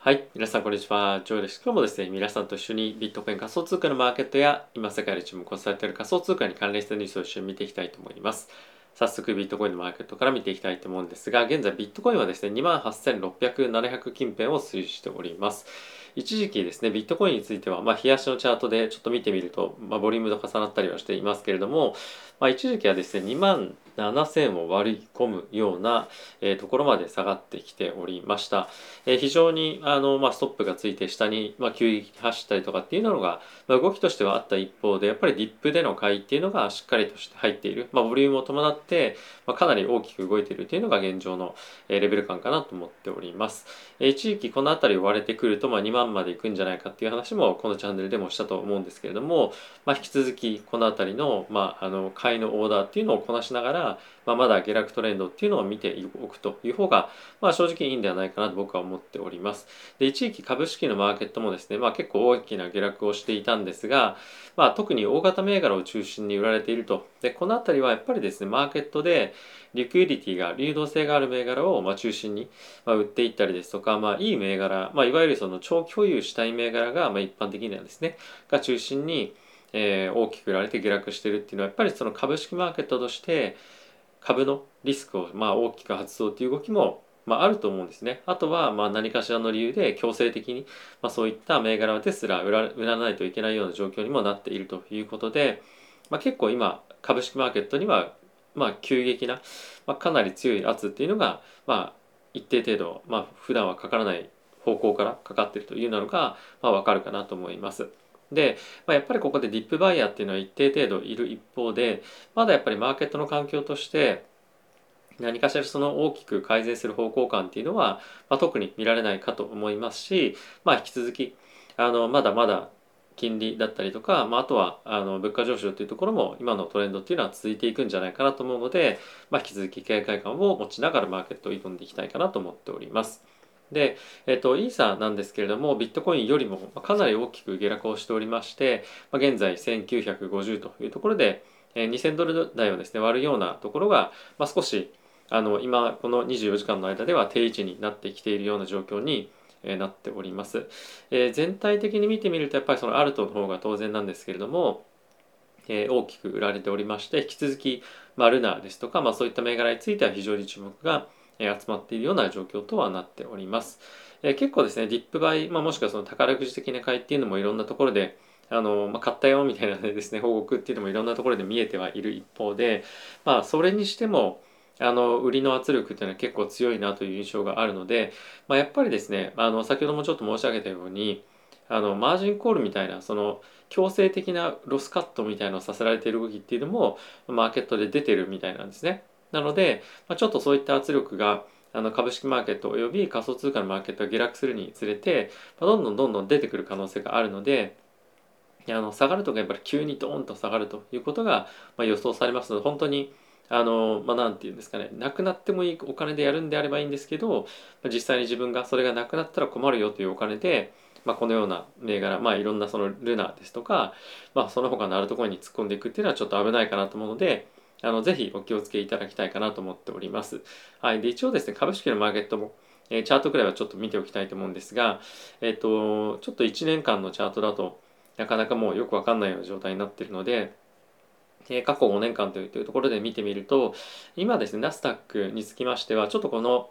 はい。皆さん、こんにちは。ジョーです。今日もですね、皆さんと一緒にビットコイン仮想通貨のマーケットや、今世界で注目されている仮想通貨に関連したニュースを一緒に見ていきたいと思います。早速、ビットコインのマーケットから見ていきたいと思うんですが、現在、ビットコインはですね、28,600、700近辺を推移しております。一時期ですね、ビットコインについては、まあ、冷やしのチャートでちょっと見てみると、まあ、ボリュームと重なったりはしていますけれども、まあ、一時期はですね、2万7000を割り込むような、えー、ところまで下がってきておりました。えー、非常にあの、まあ、ストップがついて下に、まあ、急激に走ったりとかっていうのが、まあ、動きとしてはあった一方でやっぱりディップでの買いっていうのがしっかりとして入っている、まあ、ボリュームを伴って、まあ、かなり大きく動いているというのが現状の、レベル感かなと思っております。えー、一時期この辺り割れてくると、まあ、2万までいくんじゃないかっていう話もこのチャンネルでもしたと思うんですけれども、まあ、引き続きこの辺りの,、まあ、あの買いのオーダーっていうのをこなしながら、まあ、まだ下落トレンドっていうのを見ておくという方が、まあ、正直いいんではないかなと僕は思っております。で一時期株式のマーケットもですね、まあ、結構大きな下落をしていたんですが、まあ、特に大型銘柄を中心に売られていると。でこの辺りはやっぱりですねマーケットでリクイディティが流動性がある銘柄をま中心にま売っていったりですとか、まあ、いい銘柄、まあ、いわゆるその長期保有したい銘柄がまあ一般的にはですねが中心にえー、大きく売られて下落してるっていうのはやっぱりその株式マーケットとして株のリスクをまあ大きく発動という動きもまあ、あると思うんですね。あとはまあ何かしらの理由で強制的に、まあ、そういった銘柄ですら売ら売らないといけないような状況にもなっているということで、まあ、結構今株式マーケットにはまあ急激な、まあ、かなり強い圧っていうのが、まあ、一定程度、まあ普段はかからない方向からかかってるというのが、まあ、分かるかなと思います。で、まあ、やっぱりここでディップバイヤーっていうのは一定程度いる一方でまだやっぱりマーケットの環境として何かしらその大きく改善する方向感っていうのは、まあ、特に見られないかと思いますし、まあ、引き続きあのまだまだ金利だったりとか、まあ、あとはあの物価上昇というところも今のトレンドっていうのは続いていくんじゃないかなと思うので、まあ、引き続き警戒感を持ちながらマーケットを挑んでいきたいかなと思っております。で、えっと、イーサなんですけれども、ビットコインよりもかなり大きく下落をしておりまして、まあ、現在1950というところで、2000ドル台をですね、割るようなところが、まあ、少しあの今この24時間の間では定位置になってきているような状況になっております、えー、全体的に見てみるとやっぱりそのアルトの方が当然なんですけれども、えー、大きく売られておりまして引き続き、まあ、ルナですとか、まあ、そういった銘柄については非常に注目が集まっているような状況とはなっております、え、結構ですねディップバイ、まあ、もしくはその宝くじ的な買いっていうのもいろんなところであの、まあ、買ったよみたいなですね報告っていうのもいろんなところで見えてはいる一方でまあそれにしてもあの売りの圧力っていうのは結構強いなという印象があるので、まあ、やっぱりですねあの先ほどもちょっと申し上げたようにあのマージンコールみたいなその強制的なロスカットみたいなのをさせられている動きっていうのもマーケットで出てるみたいなんですね。なので、まあ、ちょっとそういった圧力があの株式マーケットおよび仮想通貨のマーケットが下落するにつれて、まあ、どんどんどんどん出てくる可能性があるのであの下がるとかやっぱり急にドーンと下がるということが、まあ、予想されますので本当にあの、まあ、なんて言うんですかね、なくなってもいいお金でやるんであればいいんですけど、まあ実際に自分がそれがなくなったら困るよというお金で、まあ、このような銘柄、まあ、いろんなそのルナですとか、まあ、その他のあるところに突っ込んでいくっていうのはちょっと危ないかなと思うので、あのぜひお気をつけいただきたいかなと思っております。はい。で、一応ですね、株式のマーケットも、えー、チャートくらいはちょっと見ておきたいと思うんですが、えっ、ー、と、ちょっと1年間のチャートだとなかなかもうよくわかんないような状態になっているので、え過去5年間というところで見てみると今ですねナスダックにつきましてはちょっとこの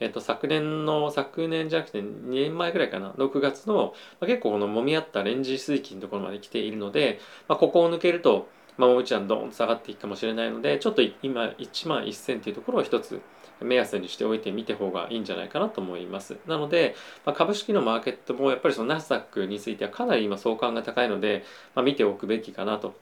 えっと、昨年の、昨年じゃなくて2年前ぐらいかな、6月の、まあ、結構この揉み合ったレンジ水域のところまで来ているので、まあ、ここを抜けると、まあ、もう一段ドーンと下がっていくかもしれないので、ちょっと今1万1000というところを一つ目安にしておいてみた方がいいんじゃないかなと思います。なので、まあ、株式のマーケットもやっぱりそのナスダックについてはかなり今相関が高いので、まあ、見ておくべきかなと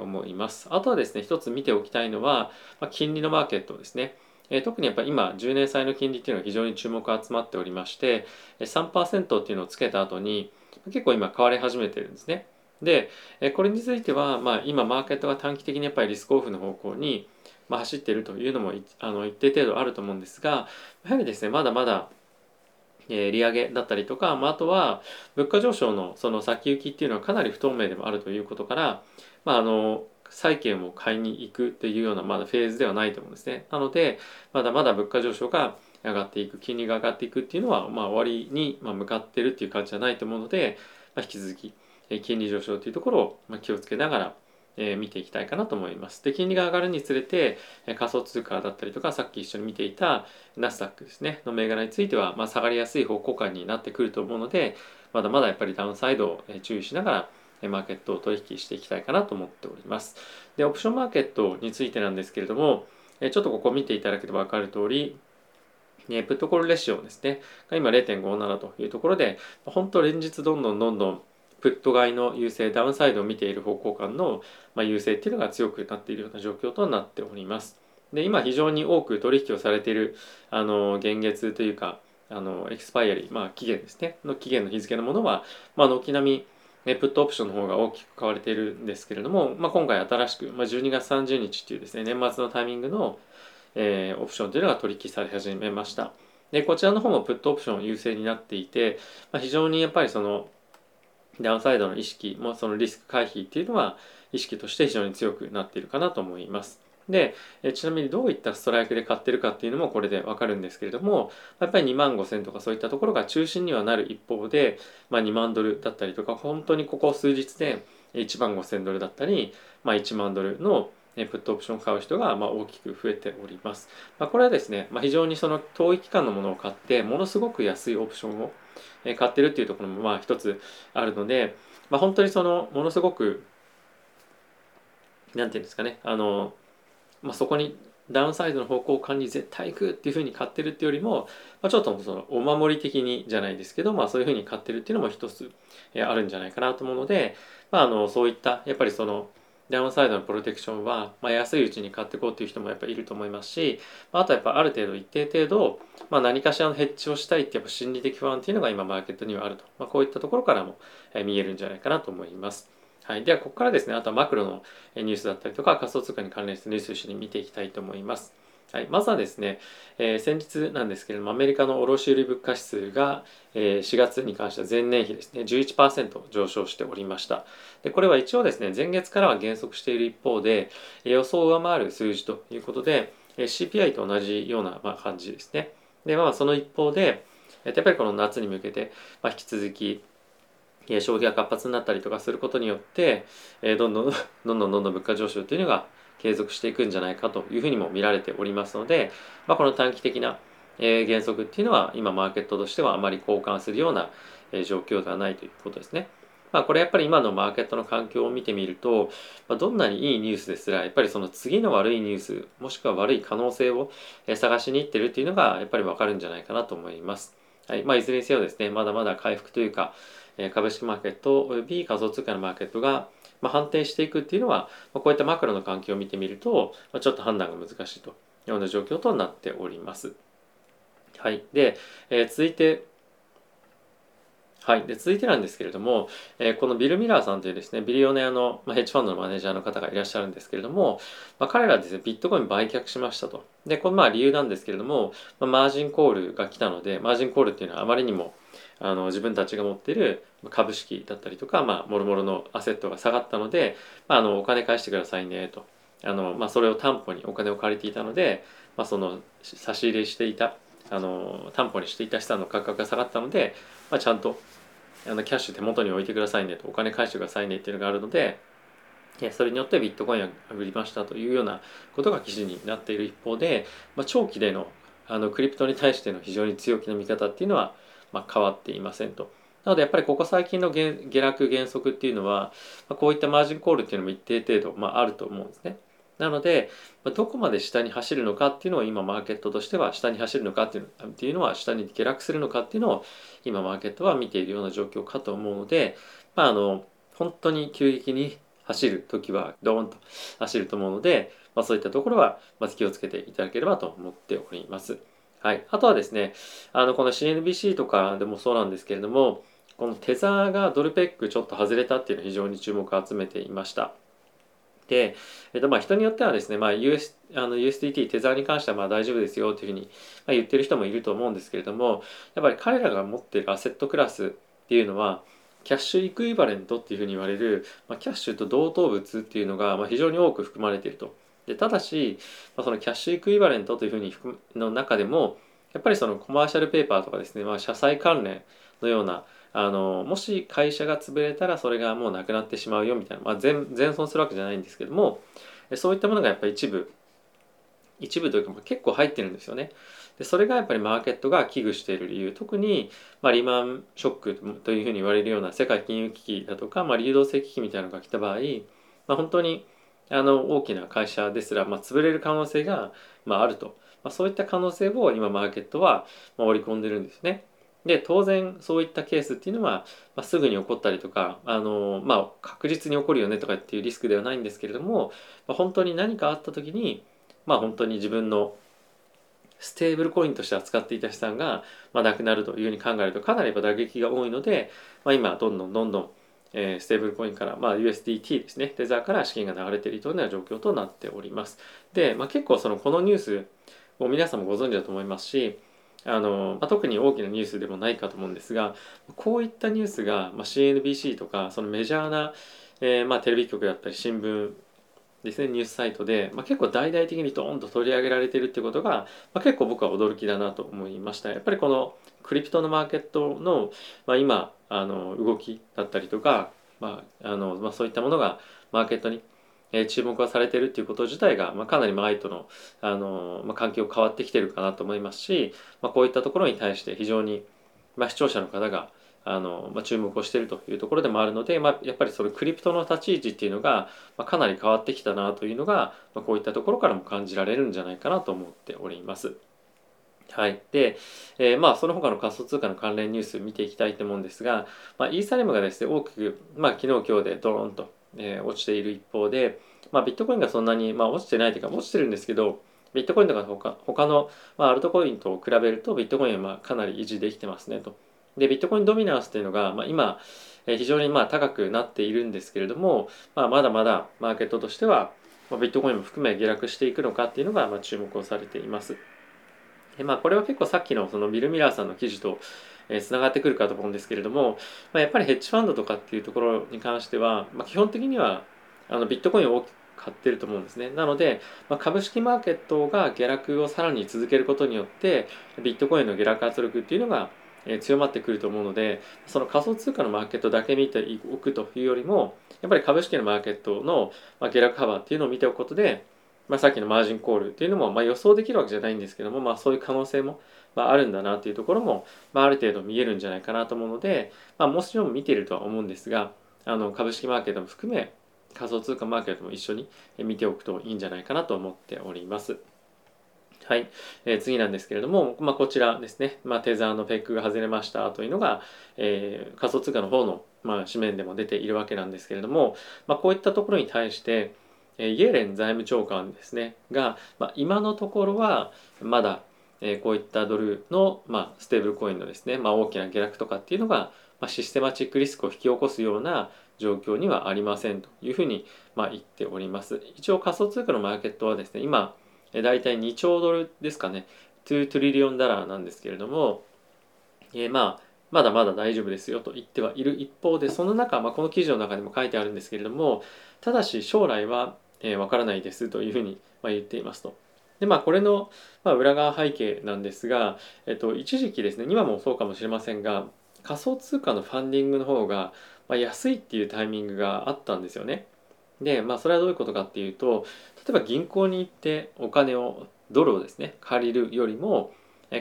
思います。あとはですね、一つ見ておきたいのは、まあ金利のマーケットですね。え特にやっぱり今10年債の金利っていうのは非常に注目が集まっておりまして3%っていうのをつけた後に結構今変わり始めてるんですね。でこれについては、まあ、今マーケットが短期的にやっぱりリスクオフの方向に、ま走っているというのもあの一定程度あると思うんですがやはりですねまだまだえ利上げだったりとか、まあ、あとは物価上昇のその先行きっていうのはかなり不透明でもあるということから、まあ、あの債券を買いに行くというようなまだフェーズではないと思うんですね。なのでまだまだ物価上昇が上がっていく金利が上がっていくっていうのは、まあ、終わりに向かってるっていう感じじゃないと思うので、まあ、引き続き金利上昇というところを気をつけながらえ見ていきたいかなと思います。で、金利が上がるにつれて、え仮想通貨だったりとか、さっき一緒に見ていたナスダックですね、の銘柄については、まあ、下がりやすい方向感になってくると思うので、まだまだやっぱりダウンサイドを注意しながら、マーケットを取引していきたいかなと思っております。で、オプションマーケットについてなんですけれども、ちょっとここ見ていただければ分かる通り、プットコールレシオですね、が今0.57というところで、本当連日どんどんどんどんプット買いの優勢ダウンサイドを見ている方向感の、ま、優勢っていうのが強くなっているような状況となっております。で今非常に多く取引をされているあの現月というかあのエクスパイアリー、まあ、期限ですねの期限の日付のものは、まあ、軒並みねプットオプションの方が大きく買われているんですけれども、まあ、今回新しく、まあ、12月30日っていうですね年末のタイミングの、えー、オプションというのが取引され始めましたでこちらの方もプットオプション優勢になっていて、まあ、非常にやっぱりそのダウンサイドの意識もそのリスク回避っていうのは意識として非常に強くなっているかなと思います。で、ちなみにどういったストライクで買ってるかっていうのもこれでわかるんですけれども、やっぱり2万5千とかそういったところが中心にはなる一方で、まあ、2万ドルだったりとか、本当にここ数日で1万5千ドルだったり、まあ、1万ドルのプットオプションを買う人がま大きく増えております。まあ、これはですね、まあ、非常にその遠い期間のものを買って、ものすごく安いオプションを買ってるっていうところもまあ一つあるので、まあ、本当にそのものすごくなんていうんですかねあの、まあ、そこにダウンサイドの方向感に絶対行くっていうふうに買ってるっていうよりも、まあ、ちょっとそのお守り的にじゃないですけど、まあ、そういうふうに買ってるっていうのも一つあるんじゃないかなと思うので、まあ、あのそういったやっぱりそのダウンサイドのプロテクションは、まあ、安いうちに買っていこうという人もやっぱいると思いますし、まあ、あとやっぱある程度一定程度、まあ、何かしらのヘッジをしたいってやっぱ心理的不安っていうのが今マーケットにはあると、まあ、こういったところからも見えるんじゃないかなと思います。はい、ではここからですねあとはマクロのニュースだったりとか仮想通貨に関連するニュースを一緒に見ていきたいと思います。はい、まずはですね、えー、先日なんですけれども、アメリカの卸売物価指数が、えー、4月に関しては前年比ですね、11%上昇しておりました。で、これは一応ですね、前月からは減速している一方で、予想を上回る数字ということで、え CPI と同じような、ま、感じですね。で、まあ、その一方で、やっぱりこの夏に向けて、まあ、引き続き、消費が活発になったりとかすることによって、どんどんどんどんどんどん物価上昇というのが継続していくんじゃないかというふうにも見られておりますので、まあ、この短期的な、え減速っていうのは今マーケットとしてはあまり交換するような、状況ではないということですね。まあ、これやっぱり今のマーケットの環境を見てみると、まあ、どんなにいいニュースですらやっぱりその次の悪いニュースもしくは悪い可能性を探しにいってるっていうのがやっぱりわかるんじゃないかなと思います。はいまあ、いずれにせよですねまだまだ回復というか株式マーケットおよび仮想通貨のマーケットがまあ、判定していくっていうのは、まあ、こういったマクロの環境を見てみると、まあ、ちょっと判断が難しいというような状況となっております。はい。で、えー、続いて、はい。で、続いてなんですけれども、えー、このビル・ミラーさんというですね、ビリオネアの、まあ、ヘッジファンドのマネージャーの方がいらっしゃるんですけれども、まあ、彼らですね、ビットコイン売却しましたと。で、このまあ理由なんですけれども、まあ、マージンコールが来たので、マージンコールっていうのはあまりにも、あの自分たちが持っている株式だったりとか、まあ、もろもろのアセットが下がったので、まあ、あのお金返してくださいねと。あの、まあ、それを担保にお金を借りていたので、まあ、その差し入れしていたあの担保にしていた資産の価格が下がったので、まあ、ちゃんとあのキャッシュ手元に置いてくださいねと。お金返してくださいねっていうのがあるのでそれによってビットコインが売りましたというようなことが記事になっている一方で、まあ、長期でのあのクリプトに対しての非常に強気な見方っていうのはまあ、変わっていませんと。なのでやっぱりここ最近の下落減速っていうのは、まあ、こういったマージンコールっていうのも一定程度、まあ、あると思うんですね。なので、まあ、どこまで下に走るのかっていうのを今マーケットとしては下に走るのかっていうのは下に下落するのかっていうのを今マーケットは見ているような状況かと思うので、まあ、あの本当に急激に走る時はドーンと走ると思うので、まあ、そういったところはまず気をつけていただければと思っております。はい。あとはですね、あの、この CNBC とかでもそうなんですけれども、このテザーがドルペックちょっと外れたっていうのは非常に注目を集めていました。で、えっと、まあ人によってはですね、まあ、US、あの USDT、テザーに関してはまあ大丈夫ですよというふうに言ってる人もいると思うんですけれども、やっぱり彼らが持ってるアセットクラスっていうのは、キャッシュイクイバレントっていうふうに言われる、まあ、キャッシュと同等物っていうのがまあ非常に多く含まれていると。でただし、まあ、そのキャッシュイクイバレントというふうにの中でもやっぱりそのコマーシャルペーパーとかですね、まあ、社債関連のようなあのもし会社が潰れたらそれがもうなくなってしまうよみたいな、まあ、全全損するわけじゃないんですけどもそういったものがやっぱり一部一部というか結構入ってるんですよね。でそれがやっぱりマーケットが危惧している理由特に、まあ、リーマンショックというふうに言われるような世界金融危機だとか、まあ、流動性危機みたいなのが来た場合、まあ、本当にあの大きな会社ですら、まあ、潰れる可能性が、まあ、あると、まあ、そういった可能性を今マーケットは、まあ、織り込んでるんですね。で当然そういったケースっていうのは、まあ、すぐに起こったりとかあの、まあ、確実に起こるよねとかっていうリスクではないんですけれども、まあ、本当に何かあった時に、まあ、本当に自分のステーブルコインとして扱っていた資産が、まあ、なくなるというふうに考えるとかなり打撃が多いので、まあ、今どんどんどんどん、え、ステーブルコインから、まあ、USDT ですね。テザーから資金が流れているというような状況となっております。で、まあ、結構そのこのニュースを皆さんもご存知だと思いますしあの、まあ、特に大きなニュースでもないかと思うんですがこういったニュースが、まあ、CNBC とかそのメジャーな、えーまあ、テレビ局だったり新聞ですねニュースサイトで、まあ、結構大々的にドーンと取り上げられてるっていうことが、まあ、結構僕は驚きだなと思いました。やっぱりこのクリプトのマーケットの、まあ、今あの動きだったりとか、まああのまあ、そういったものがマーケットにえ注目がされてるっていうこと自体が、まあ、かなり前とのあの、まあ、環境変わってきてるかなと思いますし、まあ、こういったところに対して非常に、まあ、視聴者の方があの、まあ、注目をしているというところでもあるので、まあ、やっぱりそれクリプトの立ち位置っていうのが、まあ、かなり変わってきたなというのが、ま、こういったところからも感じられるんじゃないかなと思っております。はい。で、えー、まあ、その他の仮想通貨の関連ニュース見ていきたいと思うんですが、まあ、イーサレムがですね、大きく、まあ、昨日今日でドーンと、えー、落ちている一方で、まあ、ビットコインがそんなに、まあ、落ちてないというか、落ちてるんですけど、ビットコインとか他他の、まあ、アルトコインと比べると、ビットコインはまあかなり維持できてますねと。で、ビットコインドミナンスというのが、まあ、今、え非常にまあ高くなっているんですけれども、まあ、まだまだマーケットとしては、まあ、ビットコインも含め下落していくのかっていうのが、まあ、注目をされています。でまあ、これは結構さっきのそのビル・ミラーさんの記事とえつながってくるかと思うんですけれども、まあ、やっぱりヘッジファンドとかっていうところに関しては、まあ、基本的にはあのビットコインを大きく買ってると思うんですね。なので、まあ、株式マーケットが下落をさらに続けることによってビットコインの下落圧力っていうのが強まってくると思うのでその仮想通貨のマーケットだけ見ておくというよりもやっぱり株式のマーケットの下落幅っていうのを見ておくことで、まあ、さっきのマージンコールっていうのもま予想できるわけじゃないんですけども、まあ、そういう可能性もまあるんだなっていうところも、まあ、ある程度見えるんじゃないかなと思うので、まあ、もちろん見ているとは思うんですがあの株式マーケットも含め仮想通貨マーケットも一緒に見ておくといいんじゃないかなと思っております。はい、えー、次なんですけれども、まあ、こちらですね、まあ、テザーのペックが外れましたというのが、えー、仮想通貨の方の、まあ、紙面でも出ているわけなんですけれども、まあ、こういったところに対して、えー、イエレン財務長官ですね。が、まあ、今のところはまだ、えー、こういったドルの、まあ、ステーブルコインのですね、まあ、大きな下落とかっていうのが、まあ、システマチックリスクを引き起こすような状況にはありませんというふうに、まあ、言っております。一応仮想通貨のマーケットはですね、今、大体2兆ドルですかね、2トリリオンダラーなんですけれども、えー、まあ、まだまだ大丈夫ですよと言ってはいる一方で、その中、まあ、この記事の中にも書いてあるんですけれども、ただし将来は、えー、わからないですというふうに、まあ、言っていますと。でまあこれの、まあ、裏側背景なんですが、えっと、一時期ですね今もそうかもしれませんが仮想通貨のファンディングの方が、まあ、安いっていうタイミングがあったんですよね。で、まあ、それはどういうことかっていうと例えば銀行に行ってお金をドルをですね借りるよりも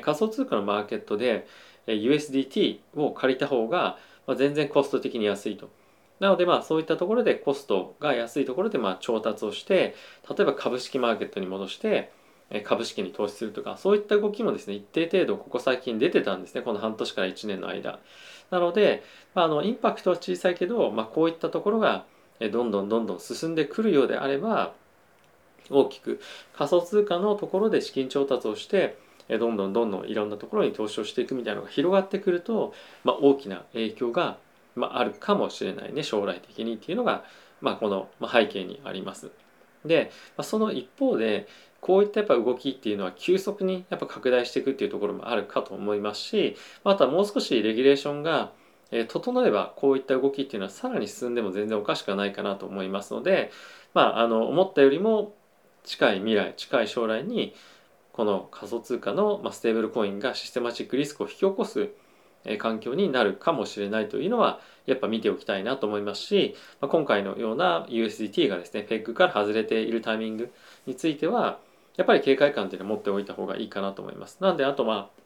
仮想通貨のマーケットで USDT を借りた方が全然コスト的に安いと。なのでまあそういったところでコストが安いところでまあ調達をして例えば株式マーケットに戻して株式に投資するとかそういった動きもですね一定程度ここ最近出てたんですねこの半年から1年の間。なので、まあ、あのインパクトは小さいけど、まあ、こういったところがどんどんどんどん進んでくるようであれば大きく仮想通貨のところで資金調達をしてどんどんどんどんいろんなところに投資をしていくみたいなのが広がってくると、まあ、大きな影響が、まあ、あるかもしれないね将来的にっていうのが、まあ、この背景にあります。で、まあ、その一方でこういったやっぱ動きっていうのは急速にやっぱ拡大していくっていうところもあるかと思いますしあとはもう少しレギュレーションが整えばこういった動きっていうのはさらに進んでも全然おかしくはないかなと思いますので、まあ、あの思ったよりも近い未来近い将来にこの仮想通貨の、ステーブルコインがシステマチックリスクを引き起こす環境になるかもしれないというのはやっぱ見ておきたいなと思いますし、今回のような USDT がですね PEG から外れているタイミングについてはやっぱり警戒感っていうのは持っておいた方がいいかなと思います。なんであとまあ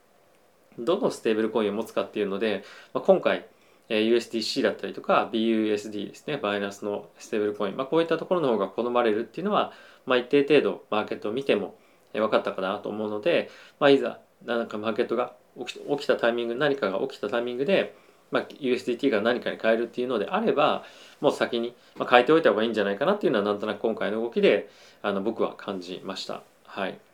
どのステーブルコインを持つかっていうので、まあ、今回 USDC だったりとか BUSD ですねバイナンスのステーブルコイン、まあ、こういったところの方が好まれるっていうのは、まあ、一定程度マーケットを見ても分かったかなと思うので、まあ、いざなんかマーケットが起きたタイミング何かが起きたタイミングで、まあ、USDT が何かに変えるっていうのであればもう先に、変えておいた方がいいんじゃないかなっていうのはなんとなく今回の動きであの僕は感じました。はい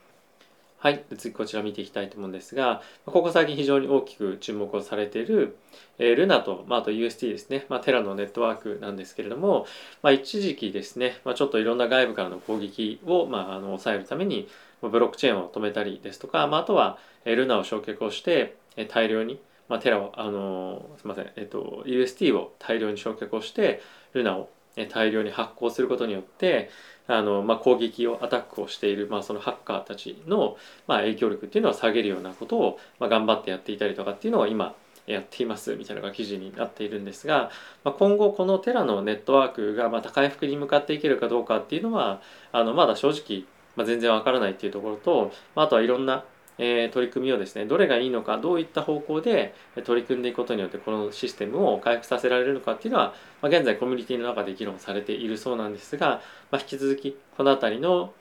はい。次こちら見ていきたいと思うんですが、ここ最近非常に大きく注目をされている、えー、ルナと、まあ、あと UST ですね、まあ、テラのネットワークなんですけれども、まあ、一時期ですね、まあ、ちょっといろんな外部からの攻撃を、まあ、あの抑えるために、ブロックチェーンを止めたりですとか、まあ、あとは、えルナを焼却をして、え大量に、まあ、テラを、あのすみません、えっと、UST を大量に焼却をして、ルナを大量に発行することによって、あの、まあ、攻撃をアタックをしている、まあ、そのハッカーたちの、まあ、影響力っていうのを下げるようなことを、まあ、頑張ってやっていたりとかっていうのを今やっていますみたいなのが記事になっているんですが、まあ、今後このテラのネットワークがまた回復に向かっていけるかどうかっていうのはあのまだ正直、まあ、全然わからないっていうところと、まあ、あとはいろんなえ、取り組みをですねどれがいいのかどういった方向で取り組んでいくことによってこのシステムを回復させられるのかっていうのは、まあ、現在コミュニティの中で議論されているそうなんですが、まあ、引き続きこの辺りの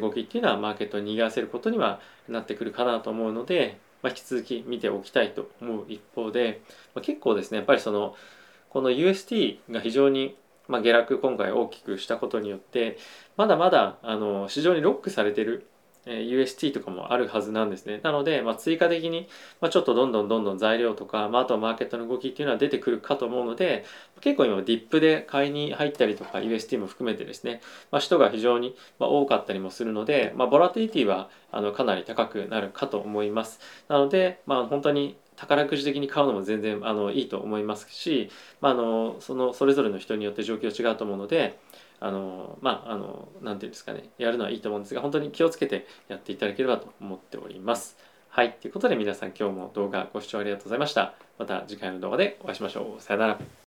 動きっていうのはマーケットに逃がせることにはなってくるかなと思うので、まあ、引き続き見ておきたいと思う一方で、ま、結構ですねやっぱりそのこの UST が非常にま、下落今回大きくしたことによってまだまだあの市場にロックされてるえ UST とかもあるはずなんですね。なので、まあ、追加的に、まあ、ちょっとどんどんどんどん材料とか、まあ、あとはマーケットの動きっていうのは出てくるかと思うので、結構今ディップで買いに入ったりとか UST も含めてですね、まあ、人が非常に多かったりもするので、まあ、ボラティリティはあのかなり高くなるかと思います。なので、まあ、本当に宝くじ的に買うのも全然あのいいと思いますし、まあ、あのそのそれぞれの人によって状況違うと思うので、あのまああの何て言うんですかねやるのはいいと思うんですが本当に気をつけてやっていただければと思っております。はいということで皆さん今日も動画ご視聴ありがとうございました。また次回の動画でお会いしましょう。さよなら。